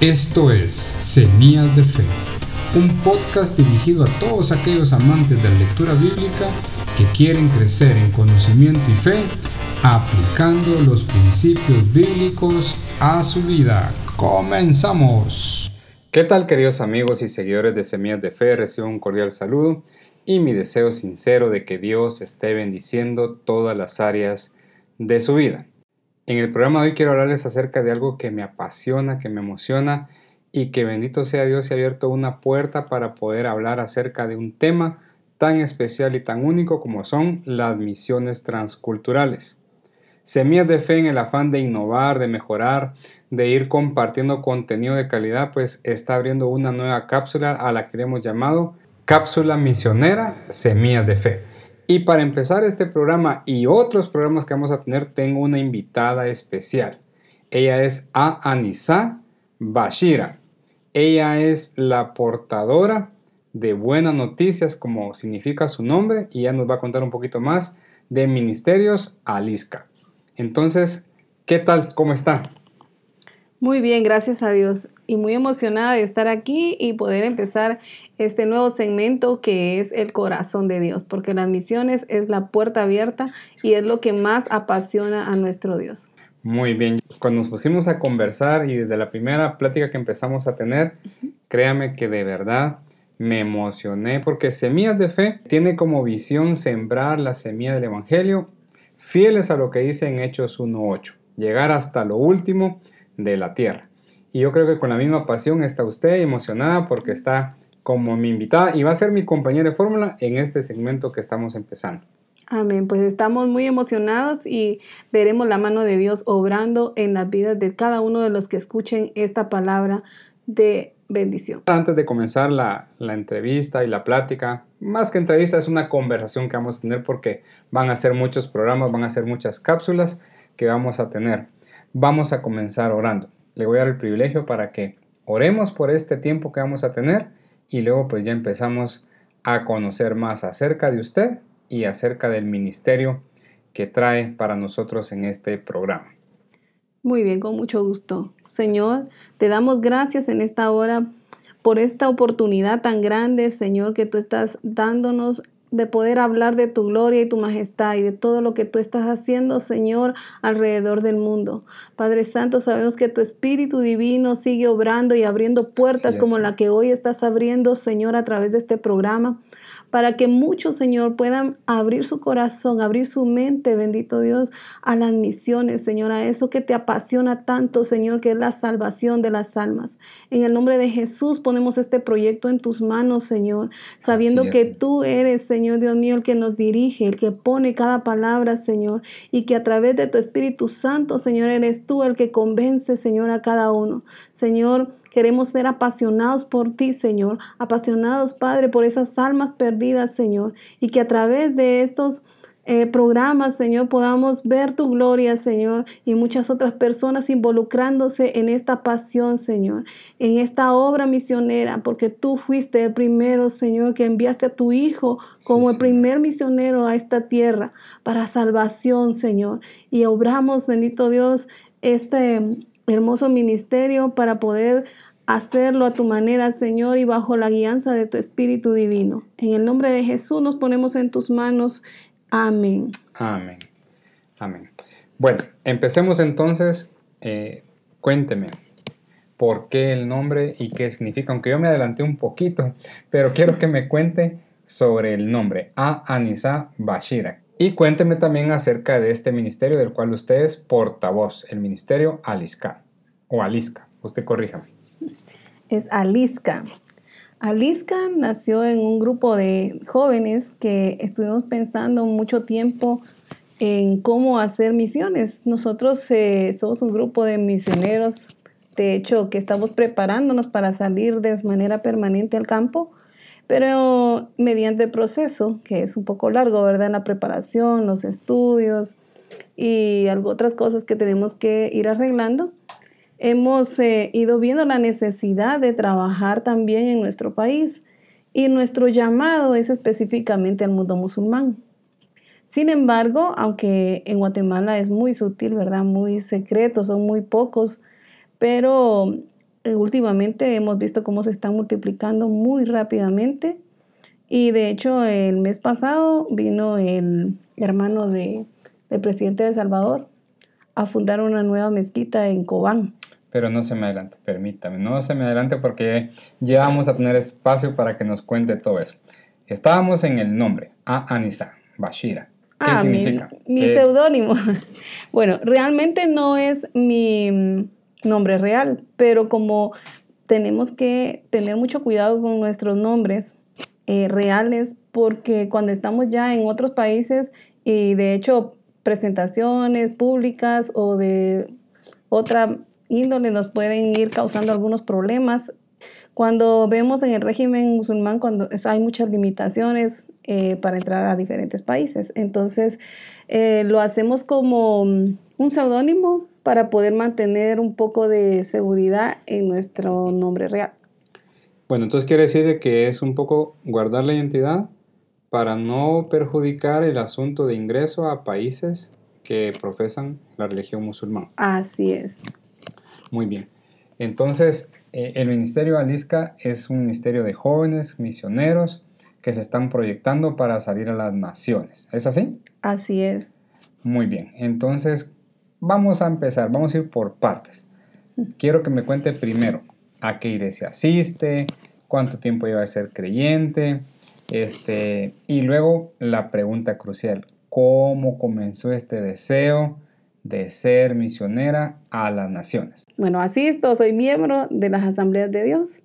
Esto es Semillas de Fe, un podcast dirigido a todos aquellos amantes de la lectura bíblica que quieren crecer en conocimiento y fe aplicando los principios bíblicos a su vida. Comenzamos. ¿Qué tal queridos amigos y seguidores de Semillas de Fe? Recibo un cordial saludo y mi deseo sincero de que Dios esté bendiciendo todas las áreas de su vida. En el programa de hoy quiero hablarles acerca de algo que me apasiona, que me emociona y que bendito sea Dios se ha abierto una puerta para poder hablar acerca de un tema tan especial y tan único como son las misiones transculturales. Semillas de fe en el afán de innovar, de mejorar, de ir compartiendo contenido de calidad, pues está abriendo una nueva cápsula a la que hemos llamado Cápsula Misionera Semillas de Fe. Y para empezar este programa y otros programas que vamos a tener, tengo una invitada especial. Ella es A. Anisa Bashira. Ella es la portadora de buenas noticias, como significa su nombre, y ya nos va a contar un poquito más de Ministerios Alisca. Entonces, ¿qué tal? ¿Cómo está? Muy bien, gracias a Dios. Y muy emocionada de estar aquí y poder empezar este nuevo segmento que es el corazón de Dios, porque las misiones es la puerta abierta y es lo que más apasiona a nuestro Dios. Muy bien, cuando nos pusimos a conversar y desde la primera plática que empezamos a tener, créame que de verdad me emocioné porque Semillas de Fe tiene como visión sembrar la semilla del Evangelio, fieles a lo que dice en Hechos 1.8, llegar hasta lo último de la tierra. Y yo creo que con la misma pasión está usted emocionada porque está como mi invitada y va a ser mi compañera de fórmula en este segmento que estamos empezando. Amén, pues estamos muy emocionados y veremos la mano de Dios obrando en las vidas de cada uno de los que escuchen esta palabra de bendición. Antes de comenzar la, la, entrevista y la plática, más que entrevista es una conversación que vamos a tener porque van a ser muchos programas, van a ser muchas cápsulas que vamos a tener vamos a comenzar orando. Le voy a dar el privilegio para que oremos por este tiempo que vamos a tener y luego pues ya empezamos a conocer más acerca de usted y acerca del ministerio que trae para nosotros en este programa. Muy bien, con mucho gusto. Señor, te damos gracias en esta hora por esta oportunidad tan grande, Señor, que tú estás dándonos de poder hablar de tu gloria y tu majestad y de todo lo que tú estás haciendo, Señor, alrededor del mundo. Padre Santo, sabemos que tu Espíritu Divino sigue obrando y abriendo puertas como la que hoy estás abriendo, Señor, a través de este programa para que muchos, Señor, puedan abrir su corazón, abrir su mente, bendito Dios, a las misiones, Señor, a eso que te apasiona tanto, Señor, que es la salvación de las almas. En el nombre de Jesús ponemos este proyecto en tus manos, Señor, sabiendo que tú eres, Señor Dios mío, el que nos dirige, el que pone cada palabra, Señor, y que a través de tu Espíritu Santo, Señor, eres tú el que convence, Señor, a cada uno. Señor, Queremos ser apasionados por ti, Señor. Apasionados, Padre, por esas almas perdidas, Señor. Y que a través de estos eh, programas, Señor, podamos ver tu gloria, Señor, y muchas otras personas involucrándose en esta pasión, Señor, en esta obra misionera, porque tú fuiste el primero, Señor, que enviaste a tu Hijo como el primer misionero a esta tierra para salvación, Señor. Y obramos, bendito Dios, este hermoso ministerio para poder hacerlo a tu manera, Señor, y bajo la guianza de tu Espíritu Divino. En el nombre de Jesús nos ponemos en tus manos. Amén. Amén. Amén. Bueno, empecemos entonces. Eh, cuénteme, ¿por qué el nombre y qué significa? Aunque yo me adelanté un poquito, pero quiero que me cuente sobre el nombre, A. Anisa Bashira. Y cuénteme también acerca de este ministerio del cual usted es portavoz, el ministerio Alisca, o Alisca, usted corríjame es Aliska. Aliska nació en un grupo de jóvenes que estuvimos pensando mucho tiempo en cómo hacer misiones. Nosotros eh, somos un grupo de misioneros, de hecho, que estamos preparándonos para salir de manera permanente al campo, pero mediante proceso, que es un poco largo, ¿verdad? La preparación, los estudios y algo, otras cosas que tenemos que ir arreglando hemos eh, ido viendo la necesidad de trabajar también en nuestro país y nuestro llamado es específicamente al mundo musulmán. Sin embargo, aunque en Guatemala es muy sutil, ¿verdad? Muy secreto, son muy pocos, pero últimamente hemos visto cómo se están multiplicando muy rápidamente. Y de hecho, el mes pasado vino el hermano de, del presidente de El Salvador a fundar una nueva mezquita en Cobán. Pero no se me adelante, permítame, no se me adelante porque ya vamos a tener espacio para que nos cuente todo eso. Estábamos en el nombre, A Anisa, Bashira. ¿Qué Ah, significa? Mi, seudónimo. Bueno, realmente no es mi nombre real, pero como tenemos que tener mucho cuidado con nuestros nombres eh, reales, porque cuando estamos ya en otros países y de hecho presentaciones públicas o de otra índole nos pueden ir causando algunos problemas. Cuando vemos en el régimen musulmán, cuando hay muchas limitaciones eh, para entrar a diferentes países. Entonces, eh, lo hacemos como un seudónimo para poder mantener un poco de seguridad en nuestro nombre real. Bueno, entonces quiere decir de que es un poco guardar la identidad para no perjudicar el asunto de ingreso a países que profesan la religión musulmana. Así es. Muy bien. Entonces, eh, el Ministerio Alisca es un ministerio de jóvenes misioneros que se están proyectando para salir a las naciones. ¿Es así? Así es. Muy bien. Entonces, vamos a empezar. Vamos a ir por partes. Quiero que me cuente primero a qué iglesia asiste, cuánto tiempo lleva de ser creyente, este, y luego la pregunta crucial, ¿cómo comenzó este deseo de ser misionera a las naciones? Bueno, asisto, soy miembro de las Asambleas de Dios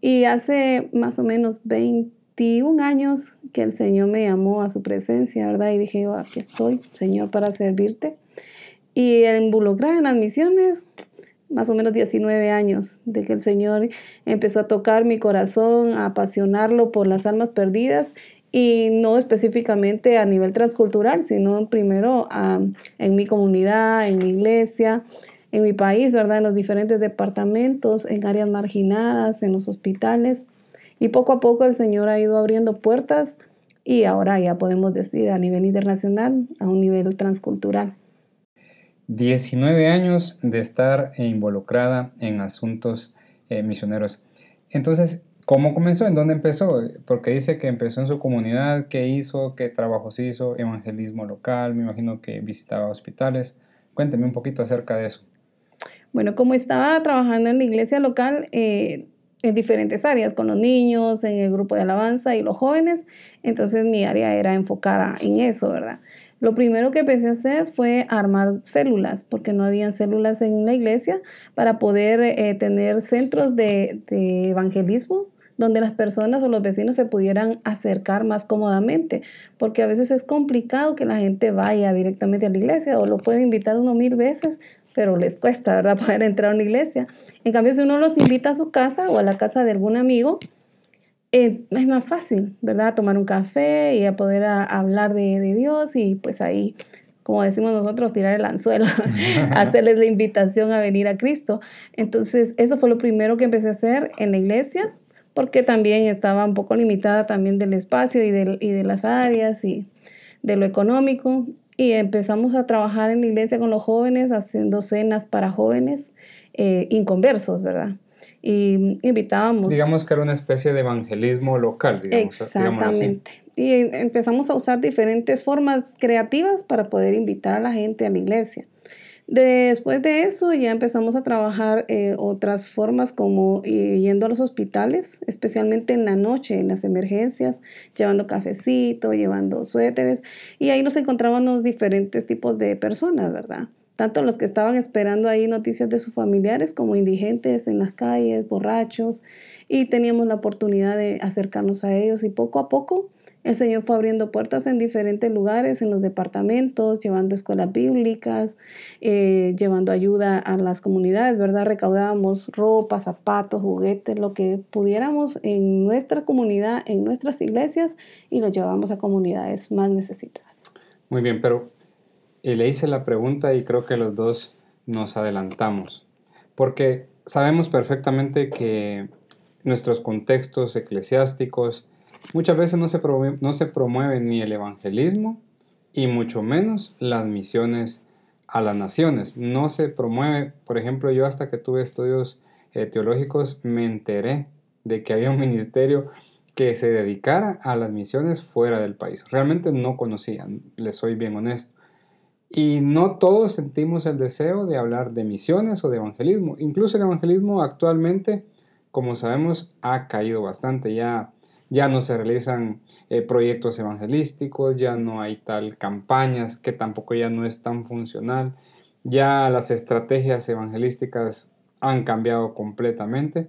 y hace más o menos 21 años que el Señor me llamó a su presencia, ¿verdad? Y dije, yo aquí estoy, Señor, para servirte. Y el involucrar en las misiones, más o menos 19 años, de que el Señor empezó a tocar mi corazón, a apasionarlo por las almas perdidas y no específicamente a nivel transcultural, sino primero ah, en mi comunidad, en mi iglesia, en mi país, ¿verdad? En los diferentes departamentos, en áreas marginadas, en los hospitales. Y poco a poco el Señor ha ido abriendo puertas y ahora ya podemos decir a nivel internacional, a un nivel transcultural. 19 años de estar involucrada en asuntos eh, misioneros. Entonces, ¿cómo comenzó? ¿En dónde empezó? Porque dice que empezó en su comunidad, ¿qué hizo? ¿Qué trabajos hizo? Evangelismo local, me imagino que visitaba hospitales. Cuénteme un poquito acerca de eso. Bueno, como estaba trabajando en la iglesia local, eh, en diferentes áreas, con los niños, en el grupo de alabanza y los jóvenes, entonces mi área era enfocada en eso, ¿verdad? Lo primero que empecé a hacer fue armar células, porque no habían células en la iglesia, para poder eh, tener centros de, de evangelismo donde las personas o los vecinos se pudieran acercar más cómodamente, porque a veces es complicado que la gente vaya directamente a la iglesia o lo puede invitar uno mil veces, pero les cuesta, ¿verdad?, poder entrar a una iglesia. En cambio, si uno los invita a su casa o a la casa de algún amigo, eh, es más fácil, ¿verdad?, tomar un café y a poder a- hablar de, de Dios y pues ahí, como decimos nosotros, tirar el anzuelo, hacerles la invitación a venir a Cristo. Entonces, eso fue lo primero que empecé a hacer en la iglesia, porque también estaba un poco limitada también del espacio y, del, y de las áreas y de lo económico. Y empezamos a trabajar en la iglesia con los jóvenes, haciendo cenas para jóvenes eh, inconversos, ¿verdad? Y invitábamos. Digamos que era una especie de evangelismo local, digamos, así. Exactamente. Y empezamos a usar diferentes formas creativas para poder invitar a la gente a la iglesia. Después de eso ya empezamos a trabajar eh, otras formas como eh, yendo a los hospitales, especialmente en la noche, en las emergencias, llevando cafecito, llevando suéteres. Y ahí nos encontrábamos diferentes tipos de personas, ¿verdad? Tanto los que estaban esperando ahí noticias de sus familiares como indigentes en las calles, borrachos. Y teníamos la oportunidad de acercarnos a ellos y poco a poco el Señor fue abriendo puertas en diferentes lugares, en los departamentos, llevando escuelas bíblicas, eh, llevando ayuda a las comunidades, ¿verdad? Recaudábamos ropa, zapatos, juguetes, lo que pudiéramos en nuestra comunidad, en nuestras iglesias, y lo llevábamos a comunidades más necesitadas. Muy bien, pero eh, le hice la pregunta y creo que los dos nos adelantamos, porque sabemos perfectamente que nuestros contextos eclesiásticos muchas veces no se, promueve, no se promueve ni el evangelismo y mucho menos las misiones a las naciones. No se promueve, por ejemplo, yo hasta que tuve estudios eh, teológicos me enteré de que había un ministerio que se dedicara a las misiones fuera del país. Realmente no conocía, les soy bien honesto. Y no todos sentimos el deseo de hablar de misiones o de evangelismo. Incluso el evangelismo actualmente, como sabemos, ha caído bastante. Ya, ya no se realizan eh, proyectos evangelísticos, ya no hay tal campañas que tampoco ya no es tan funcional. Ya las estrategias evangelísticas han cambiado completamente.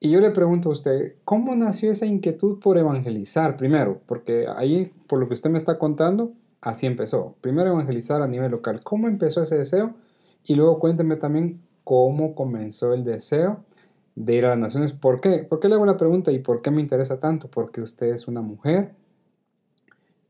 Y yo le pregunto a usted, ¿cómo nació esa inquietud por evangelizar primero? Porque ahí, por lo que usted me está contando, así empezó. Primero evangelizar a nivel local. ¿Cómo empezó ese deseo? Y luego cuénteme también cómo comenzó el deseo de ir a las naciones. ¿Por qué? ¿Por qué le hago la pregunta y por qué me interesa tanto? Porque usted es una mujer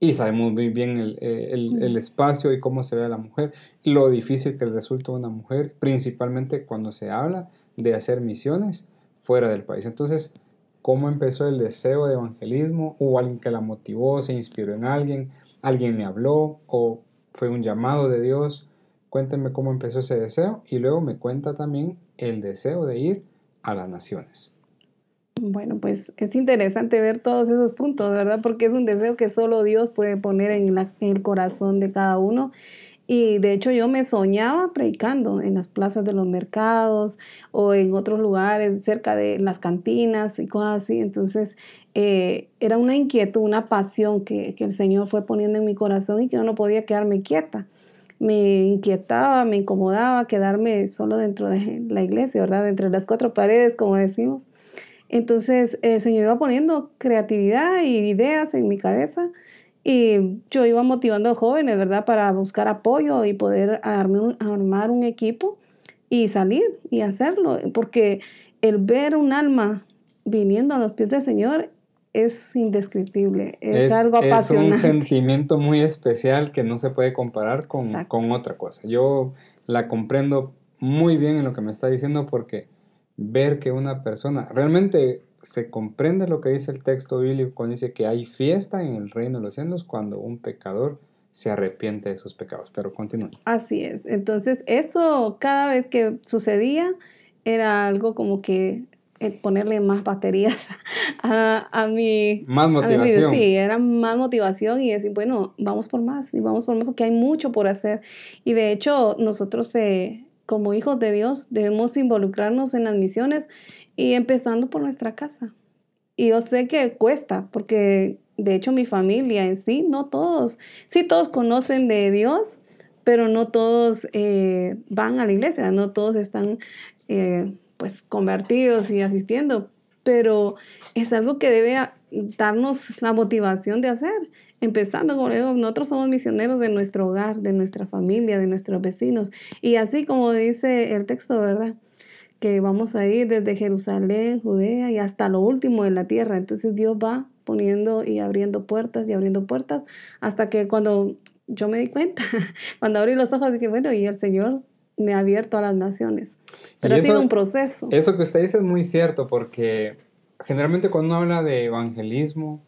y sabemos muy bien el, eh, el, espacio y cómo se ve a la mujer, lo difícil que resulta una mujer, principalmente cuando se habla de hacer misiones fuera del país. Entonces, ¿cómo empezó el deseo de evangelismo? ¿Hubo alguien que la motivó? ¿Se inspiró en alguien? ¿Alguien me habló? ¿O fue un llamado de Dios? Cuéntenme cómo empezó ese deseo y luego me cuenta también el deseo de ir a las naciones. Bueno, pues es interesante ver todos esos puntos, ¿verdad? Porque es un deseo que solo Dios puede poner en, en el corazón de cada uno y de hecho yo me soñaba predicando en las plazas de los mercados o en otros lugares cerca de las cantinas y cosas así. Entonces eh, era una inquietud, una pasión que, el Señor fue poniendo en mi corazón y que yo no podía quedarme quieta. Me inquietaba, me incomodaba quedarme solo dentro de la iglesia, ¿verdad? Entre las cuatro paredes, como decimos. Entonces el Señor iba poniendo creatividad y ideas en mi cabeza y yo iba motivando a jóvenes, ¿verdad? Para buscar apoyo y poder armar un equipo y salir y hacerlo. Porque el ver un alma viniendo a los pies del Señor es indescriptible, es, algo apasionante. Es un sentimiento muy especial que no se puede comparar con, con, otra cosa. Yo la comprendo muy bien en lo que me está diciendo porque ver que una persona, realmente se comprende lo que dice el texto bíblico cuando dice que hay fiesta en el reino de los cielos cuando un pecador se arrepiente de sus pecados. Pero continúa. Así es. Entonces, eso cada vez que sucedía era algo como que eh, ponerle más baterías a, a mi... Más motivación. sí, era más motivación y decir, bueno, vamos por más y vamos por más porque hay mucho por hacer. Y de hecho, nosotros eh, como hijos de Dios debemos involucrarnos en las misiones y empezando por nuestra casa. Y yo sé que cuesta, porque de hecho mi familia en sí, no todos, sí todos conocen de Dios, pero no todos eh, van a la iglesia, no todos están eh, pues convertidos y asistiendo, pero es algo que debe darnos la motivación de hacer. Empezando, como digo, nosotros somos misioneros de nuestro hogar, de nuestra familia, de nuestros vecinos. Y así como dice el texto, ¿verdad? Que vamos a ir desde Jerusalén, Judea y hasta lo último de la tierra. Entonces Dios va poniendo y abriendo puertas y abriendo puertas hasta que cuando yo me di cuenta, cuando abrí los ojos dije, bueno, y el Señor me ha abierto a las naciones. Pero ha sido un proceso. Eso que usted dice es muy cierto porque generalmente cuando uno habla de evangelismo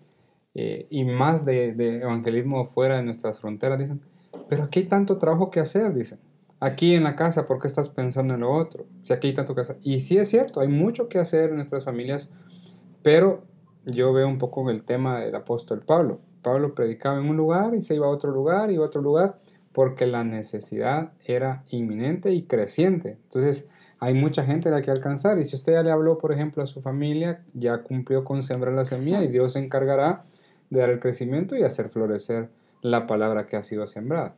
eh, y más de, de evangelismo fuera de nuestras fronteras, dicen, pero aquí hay tanto trabajo que hacer, dicen aquí en la casa, ¿por qué estás pensando en lo otro? Si aquí hay tanto que hacer. Y sí es cierto, hay mucho que hacer en nuestras familias, pero yo veo un poco el tema del apóstol Pablo. Pablo predicaba en un lugar y se iba a otro lugar y a otro lugar porque la necesidad era inminente y creciente. Entonces, hay mucha gente a la que alcanzar. Y si usted ya le habló, por ejemplo, a su familia, ya cumplió con sembrar la semilla y Dios se encargará de dar el crecimiento y hacer florecer la palabra que ha sido sembrada.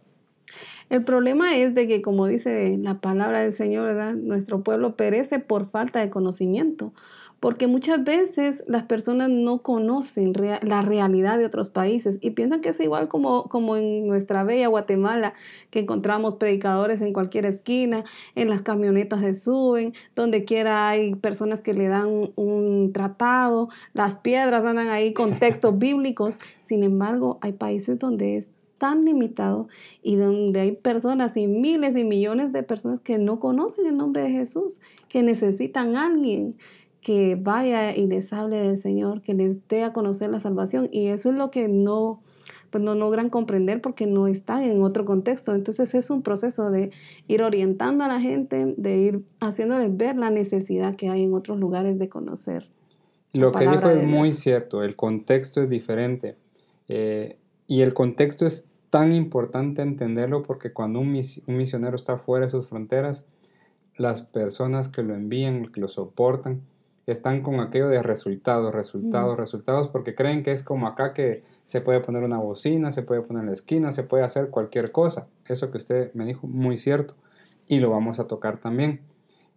El problema es de que, como dice la palabra del Señor, ¿verdad? nuestro pueblo perece por falta de conocimiento, porque muchas veces las personas no conocen la realidad de otros países y piensan que es igual como, como en nuestra bella Guatemala, que encontramos predicadores en cualquier esquina, en las camionetas se suben, donde quiera hay personas que le dan un tratado, las piedras andan ahí con textos bíblicos, sin embargo hay países donde es tan limitado y donde hay personas y miles y millones de personas que no conocen el nombre de Jesús, que necesitan a alguien que vaya y les hable del Señor, que les dé a conocer la salvación. Y eso es lo que no pues no logran comprender porque no están en otro contexto. Entonces es un proceso de ir orientando a la gente, de ir haciéndoles ver la necesidad que hay en otros lugares de conocer. Lo que dijo es muy cierto, el contexto es diferente. Eh, y el contexto es tan importante entenderlo porque cuando un, un misionero está fuera de sus fronteras, las personas que lo envían, que lo soportan, están con aquello de resultados, resultados, resultados, porque creen que es como acá que se puede poner una bocina, se puede poner en la esquina, se puede hacer cualquier cosa. Eso que usted me dijo, muy cierto. Y lo vamos a tocar también.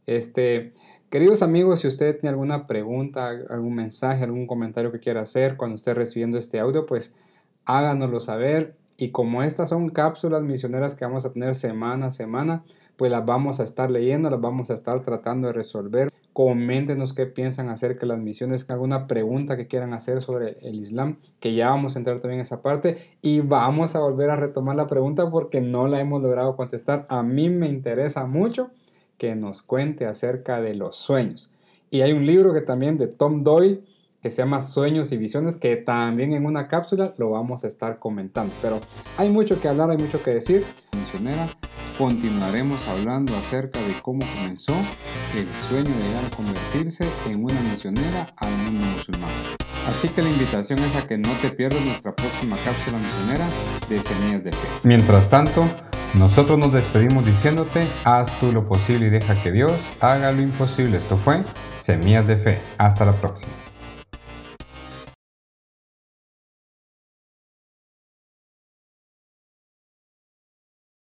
Este, queridos amigos, si usted tiene alguna pregunta, algún mensaje, algún comentario que quiera hacer cuando esté recibiendo este audio, pues háganoslo saber. Y como estas son cápsulas misioneras que vamos a tener semana a semana, pues las vamos a estar leyendo, las vamos a estar tratando de resolver. Coméntenos qué piensan acerca de las misiones, alguna pregunta que quieran hacer sobre el Islam, que ya vamos a entrar también en esa parte y vamos a volver a retomar la pregunta porque no la hemos logrado contestar. A mí me interesa mucho que nos cuente acerca de los sueños. Y hay un libro que también de Tom Doyle que se llama Sueños y Visiones, que también en una cápsula lo vamos a estar comentando. Pero hay mucho que hablar, hay mucho que decir. Misionera, continuaremos hablando acerca de cómo comenzó el sueño de llegar a convertirse en una misionera al mundo musulmán. Así que la invitación es a que no te pierdas nuestra próxima cápsula misionera de Semillas de Fe. Mientras tanto, nosotros nos despedimos diciéndote, haz tú lo posible y deja que Dios haga lo imposible. Esto fue Semillas de Fe. Hasta la próxima.